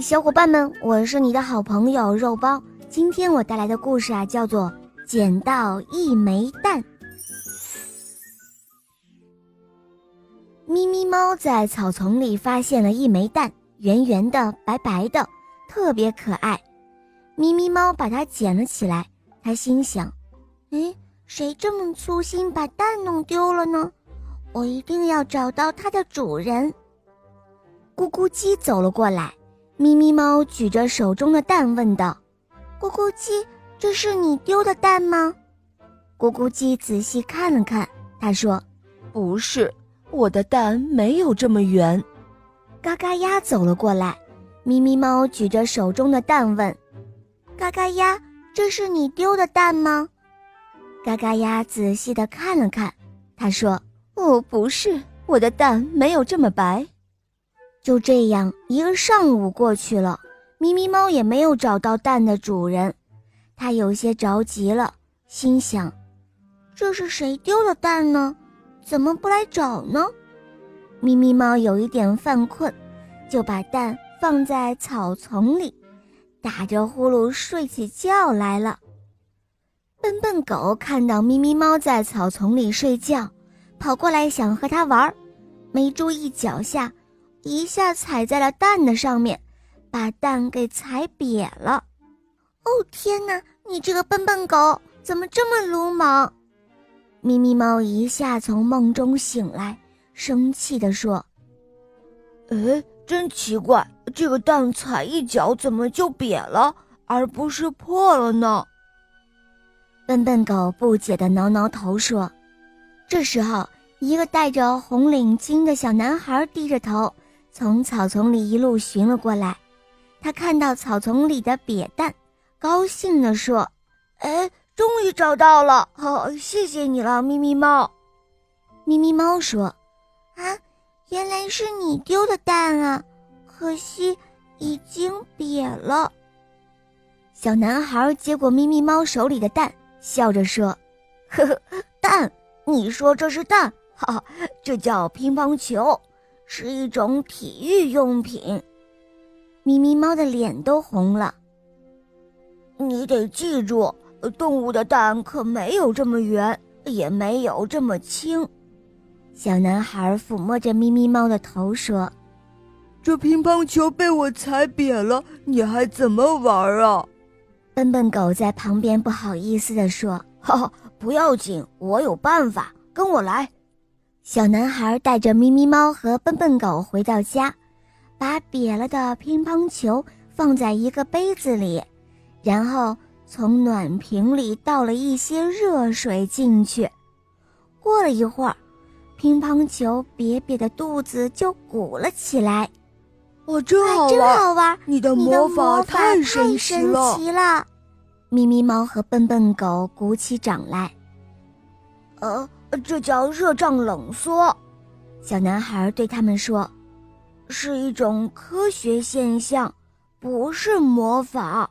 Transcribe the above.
小伙伴们，我是你的好朋友肉包。今天我带来的故事啊，叫做《捡到一枚蛋》。咪咪猫在草丛里发现了一枚蛋，圆圆的、白白的，特别可爱。咪咪猫把它捡了起来，它心想：“哎，谁这么粗心把蛋弄丢了呢？我一定要找到它的主人。”咕咕鸡走了过来。咪咪猫举着手中的蛋问道：“咕咕鸡，这是你丢的蛋吗？”咕咕鸡仔细看了看，他说：“不是，我的蛋没有这么圆。”嘎嘎鸭走了过来，咪咪猫举着手中的蛋问：“嘎嘎鸭，这是你丢的蛋吗？”嘎嘎鸭仔细的看了看，他说：“哦，不是，我的蛋没有这么白。”就这样，一个上午过去了，咪咪猫也没有找到蛋的主人，它有些着急了，心想：这是谁丢的蛋呢？怎么不来找呢？咪咪猫有一点犯困，就把蛋放在草丛里，打着呼噜睡起觉来了。笨笨狗看到咪咪猫在草丛里睡觉，跑过来想和它玩，没注意脚下。一下踩在了蛋的上面，把蛋给踩瘪了。哦天哪！你这个笨笨狗怎么这么鲁莽？咪咪猫一下从梦中醒来，生气地说：“哎，真奇怪，这个蛋踩一脚怎么就瘪了，而不是破了呢？”笨笨狗不解地挠挠头说：“这时候，一个戴着红领巾的小男孩低着头。”从草丛里一路寻了过来，他看到草丛里的瘪蛋，高兴地说：“哎，终于找到了！好，谢谢你了，咪咪猫。”咪咪猫说：“啊，原来是你丢的蛋啊，可惜已经瘪了。”小男孩接过咪咪猫手里的蛋，笑着说：“呵呵，蛋？你说这是蛋？哈哈，这叫乒乓球。”是一种体育用品。咪咪猫的脸都红了。你得记住，动物的蛋可没有这么圆，也没有这么轻。小男孩抚摸着咪咪猫的头说：“这乒乓球被我踩扁了，你还怎么玩啊？”笨笨狗在旁边不好意思地说：“哈哈，不要紧，我有办法，跟我来。”小男孩带着咪咪猫和笨笨狗回到家，把瘪了的乒乓球放在一个杯子里，然后从暖瓶里倒了一些热水进去。过了一会儿，乒乓球瘪瘪的肚子就鼓了起来。哇，真好玩！真好玩！你的魔法太神奇了！咪咪猫和笨笨狗鼓起掌来。呃。这叫热胀冷缩，小男孩对他们说：“是一种科学现象，不是魔法。”